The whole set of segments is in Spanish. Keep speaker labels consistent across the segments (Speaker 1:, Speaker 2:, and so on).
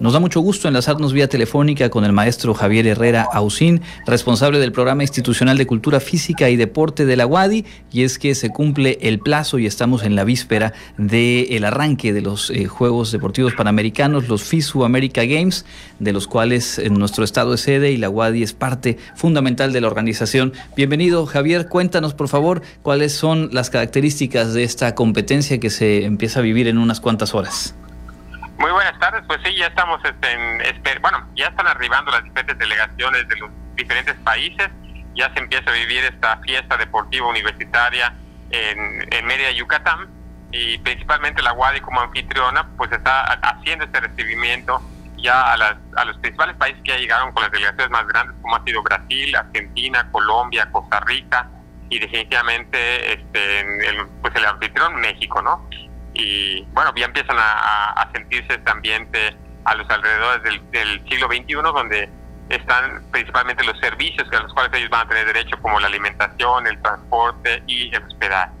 Speaker 1: Nos da mucho gusto enlazarnos vía telefónica con el maestro Javier Herrera Ausín, responsable del programa institucional de cultura física y deporte de la UADI, y es que se cumple el plazo y estamos en la víspera del arranque de los eh, Juegos Deportivos Panamericanos, los FISU America Games, de los cuales en nuestro estado es sede y la UADI es parte fundamental de la organización. Bienvenido Javier, cuéntanos por favor cuáles son las características de esta competencia que se empieza a vivir en unas cuantas horas.
Speaker 2: Muy buenas tardes, pues sí, ya estamos este, en, bueno, ya están arribando las diferentes delegaciones de los diferentes países, ya se empieza a vivir esta fiesta deportiva universitaria en, en Mérida, Yucatán, y principalmente la UADI como anfitriona, pues está haciendo este recibimiento ya a, las, a los principales países que ya llegaron con las delegaciones más grandes, como ha sido Brasil, Argentina, Colombia, Costa Rica, y definitivamente este, pues el anfitrión México, ¿no? Y bueno, ya empiezan a, sentirse este ambiente a los alrededores del, siglo XXI, donde están principalmente los servicios a los cuales ellos van a tener derecho, como la alimentación, el transporte y el hospedaje.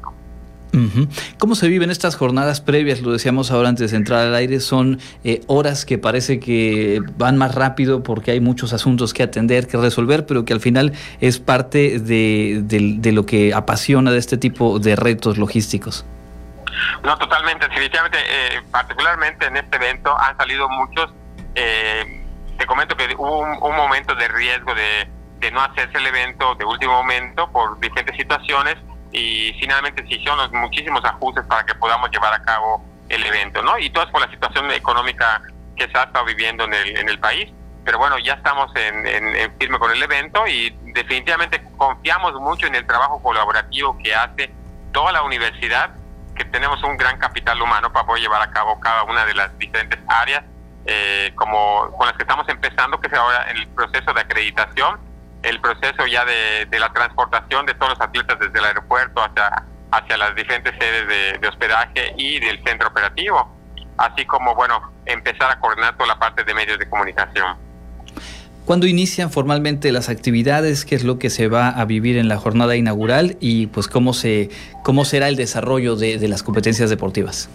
Speaker 1: ¿Cómo se viven estas jornadas previas? Lo decíamos ahora antes de entrar al aire, son eh, horas que parece que van más rápido porque hay muchos asuntos que atender, que resolver, pero que al final es parte de, de lo que apasiona de este tipo de retos logísticos.
Speaker 2: No, totalmente, definitivamente, eh, particularmente en este evento han salido muchos, eh, te comento que hubo un, momento de riesgo de, no hacerse el evento de último momento por diferentes situaciones y finalmente se hicieron muchísimos ajustes para que podamos llevar a cabo el evento, ¿no? Y todo es por la situación económica que se ha estado viviendo en el, en el país, pero bueno, ya estamos en, en firme con el evento y definitivamente confiamos mucho en el trabajo colaborativo que hace toda la universidad que tenemos un gran capital humano para poder llevar a cabo cada una de las diferentes áreas eh, como con las que estamos empezando, que es ahora el proceso de acreditación, el proceso ya de, la transportación de todos los atletas desde el aeropuerto hacia, hacia las diferentes sedes de hospedaje y del centro operativo, así como, bueno, empezar a coordinar toda la parte de medios de comunicación.
Speaker 1: ¿Cuándo inician formalmente las actividades? ¿Qué es lo que se va a vivir en la jornada inaugural? Y pues cómo, se, cómo será el desarrollo de, las competencias deportivas.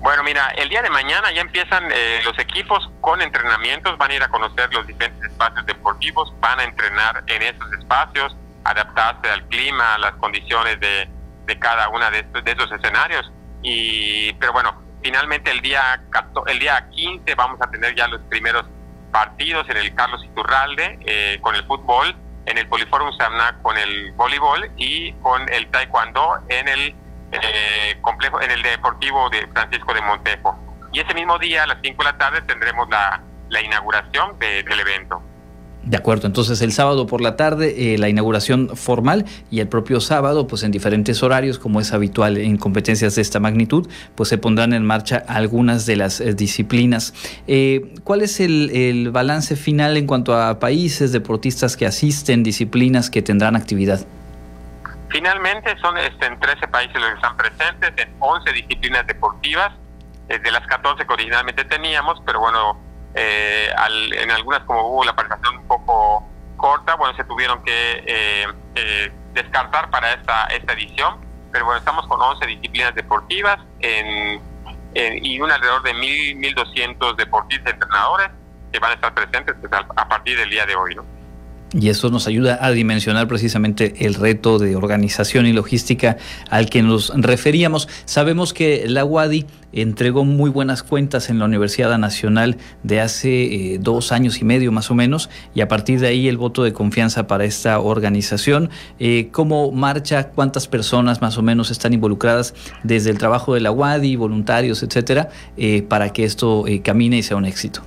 Speaker 2: Bueno, mira, el día de mañana ya empiezan eh, los equipos con entrenamientos, van a ir a conocer los diferentes espacios deportivos, van a entrenar en esos espacios, adaptarse al clima, a las condiciones de, de cada uno de, de esos escenarios. Y, pero bueno, finalmente el día, el día 15 vamos a tener ya los primeros partidos en el Carlos Iturralde eh, con el fútbol, en el Poliforum Samna con el voleibol y con el taekwondo en el eh, complejo, en el deportivo de Francisco de Montejo. Y ese mismo día, a las 5 de la tarde, tendremos la, la inauguración del evento.
Speaker 1: De acuerdo, entonces el sábado por la tarde eh, la inauguración formal y el propio sábado, pues en diferentes horarios, como es habitual en competencias de esta magnitud, pues se pondrán en marcha algunas de las eh, disciplinas. Eh, ¿Cuál es el, balance final en cuanto a países, deportistas que asisten, disciplinas que tendrán actividad?
Speaker 2: Finalmente son este, en 13 países los que están presentes, en 11 disciplinas deportivas, de las 14 que originalmente teníamos, pero bueno, eh, en algunas como hubo la participación un poco corta, bueno, se tuvieron que eh, eh, descartar para esta, esta edición, pero bueno, estamos con 11 disciplinas deportivas en, y un alrededor de 1.200 deportistas entrenadores que van a estar presentes pues, a, partir del día de hoy, ¿no?
Speaker 1: Y eso nos ayuda a dimensionar precisamente el reto de organización y logística al que nos referíamos. Sabemos que la UADI entregó muy buenas cuentas en la Universidad Nacional de hace eh, dos años y medio más o menos, y a partir de ahí el voto de confianza para esta organización. Eh, ¿Cómo marcha? ¿Cuántas personas más o menos están involucradas desde el trabajo de la UADI, voluntarios, etcétera, eh, para que esto camine y sea un éxito?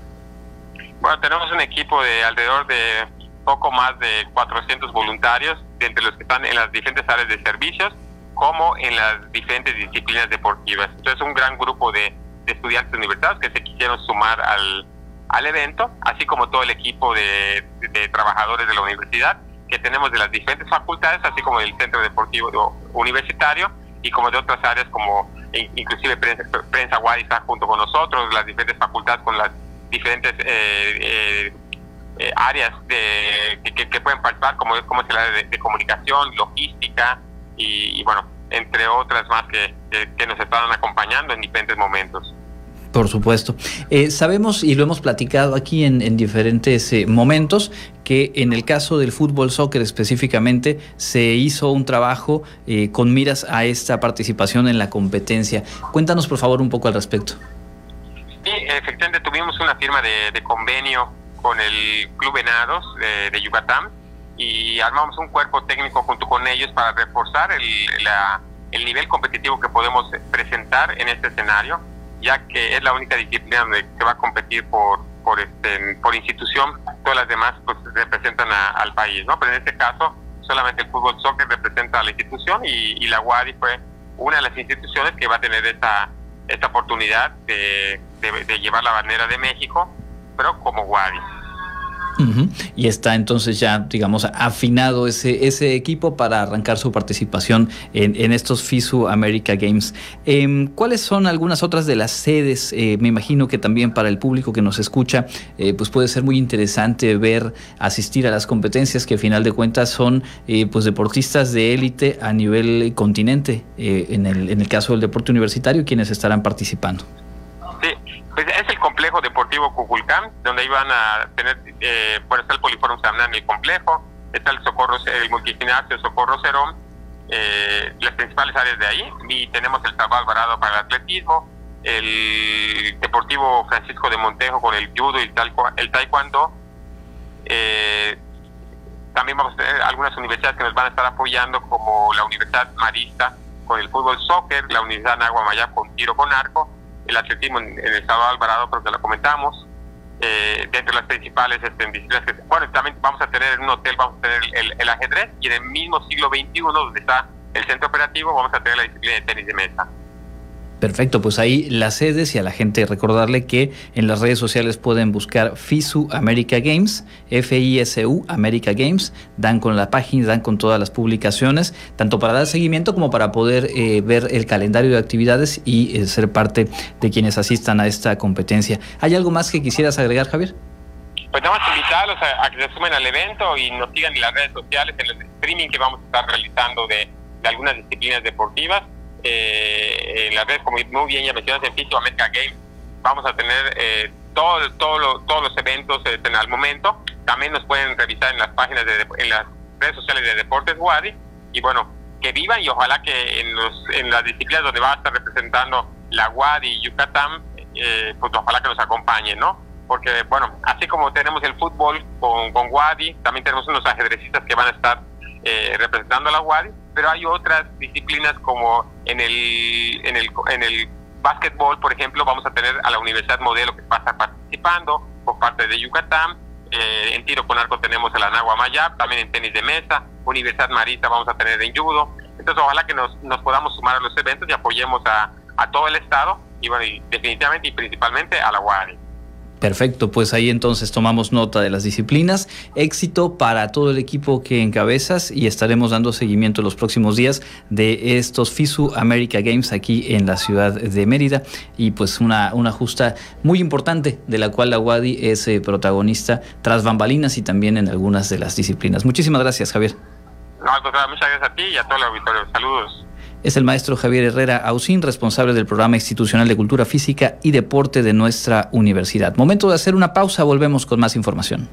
Speaker 2: Bueno, tenemos un equipo de alrededor de poco más de 400 voluntarios, entre los que están en las diferentes áreas de servicios, como en las diferentes disciplinas deportivas. Entonces, un gran grupo de, estudiantes universitarios que se quisieron sumar al, al evento, así como todo el equipo de, trabajadores de la universidad que tenemos de las diferentes facultades, así como del centro deportivo universitario y como de otras áreas como inclusive prensa, prensa está junto con nosotros, las diferentes facultades con las diferentes eh, eh, eh, áreas de, que, pueden participar, como, como es el área de, comunicación, logística y, bueno, entre otras más que, que, nos están acompañando en diferentes momentos.
Speaker 1: Por supuesto. Eh, sabemos y lo hemos platicado aquí en, diferentes eh, momentos que en el caso del fútbol soccer específicamente se hizo un trabajo eh, con miras a esta participación en la competencia. Cuéntanos por favor un poco al respecto.
Speaker 2: Sí, efectivamente tuvimos una firma de, convenio con el Club Venados de, Yucatán y armamos un cuerpo técnico junto con ellos para reforzar el, el nivel competitivo que podemos presentar en este escenario ya que es la única disciplina donde se va a competir por por este por institución. Todas las demás pues representan al país no pero en este caso solamente el fútbol soccer representa a la institución y, la UADI fue una de las instituciones que va a tener esta esta oportunidad de, de llevar la bandera de México pero como UADI
Speaker 1: y está entonces ya, digamos, afinado ese, ese equipo para arrancar su participación en, estos FISU America Games. Em, ¿Cuáles son algunas otras de las sedes? Eh, me imagino que también para el público que nos escucha, eh, pues puede ser muy interesante ver, asistir a las competencias que a final de cuentas son eh, pues deportistas de élite a nivel continente, en, el, en el caso del deporte universitario, quienes estarán participando.
Speaker 2: Pues es el complejo deportivo Cuculcán, donde iban a tener, eh, bueno, está el Poliforum Samnan, el complejo, está el Socorro, el multigimnasio Socorro Cerón, eh, las principales áreas de ahí, y tenemos el Salvador Alvarado para el atletismo, el Deportivo Francisco de Montejo con el judo y el, taekwondo. Eh, también vamos a tener algunas universidades que nos van a estar apoyando, como la Universidad Marista con el fútbol soccer, la Universidad Nahuamayá con tiro con arco, el atletismo en, el estado de Alvarado, porque lo comentamos. Eh, dentro de las principales este, disciplinas que bueno también vamos a tener en un hotel vamos a tener el, ajedrez y en el mismo siglo XXI donde está el centro operativo vamos a tener la disciplina de tenis de mesa
Speaker 1: Perfecto, pues ahí las sedes y a la gente recordarle que en las redes sociales pueden buscar FISU America Games, F-I-S-U America Games, dan con la página, dan con todas las publicaciones, tanto para dar seguimiento como para poder eh, ver el calendario de actividades y eh, ser parte de quienes asistan a esta competencia. ¿Hay algo más que quisieras agregar, Javier?
Speaker 2: Pues nada más invitarlos a, que se sumen al evento y nos sigan en las redes sociales, en el streaming que vamos a estar realizando de algunas disciplinas deportivas eh, en las redes, como muy bien ya mencionas, en Fisio America Games, vamos a tener eh, todo, todo todos los eventos eh, el momento. También nos pueden revisar en las páginas, de, en las redes sociales de Deportes Wadi. Y bueno, que vivan y ojalá que en, los, en las disciplinas donde va a estar representando la Wadi y Yucatán, eh, pues ojalá que nos acompañen, ¿no? Porque, bueno, así como tenemos el fútbol con, con Wadi, también tenemos unos ajedrecistas que van a estar eh, representando a la Wadi pero hay otras disciplinas como en el, en el, en el básquetbol, por ejemplo, vamos a tener a la Universidad Modelo que va participando por parte de Yucatán. Eh, en tiro con arco tenemos a la Nagua Mayab, también en tenis de mesa, Universidad Marita vamos a tener en judo. Entonces, ojalá que nos, nos podamos sumar a los eventos y apoyemos a, a todo el Estado y, bueno, y definitivamente y principalmente a la UARI.
Speaker 1: Perfecto, pues ahí entonces tomamos nota de las disciplinas. Éxito para todo el equipo que encabezas y estaremos dando seguimiento en los próximos días de estos FISU America Games aquí en la ciudad de Mérida y pues una, una justa muy importante de la cual la UADI es eh, protagonista tras bambalinas y también en algunas de las disciplinas. Muchísimas gracias, Javier.
Speaker 2: No, muchas gracias a ti y a todo el auditorio. Saludos
Speaker 1: es el maestro Javier Herrera Ausín, responsable del programa institucional de cultura física y deporte de nuestra universidad. Momento de hacer una pausa, volvemos con más información.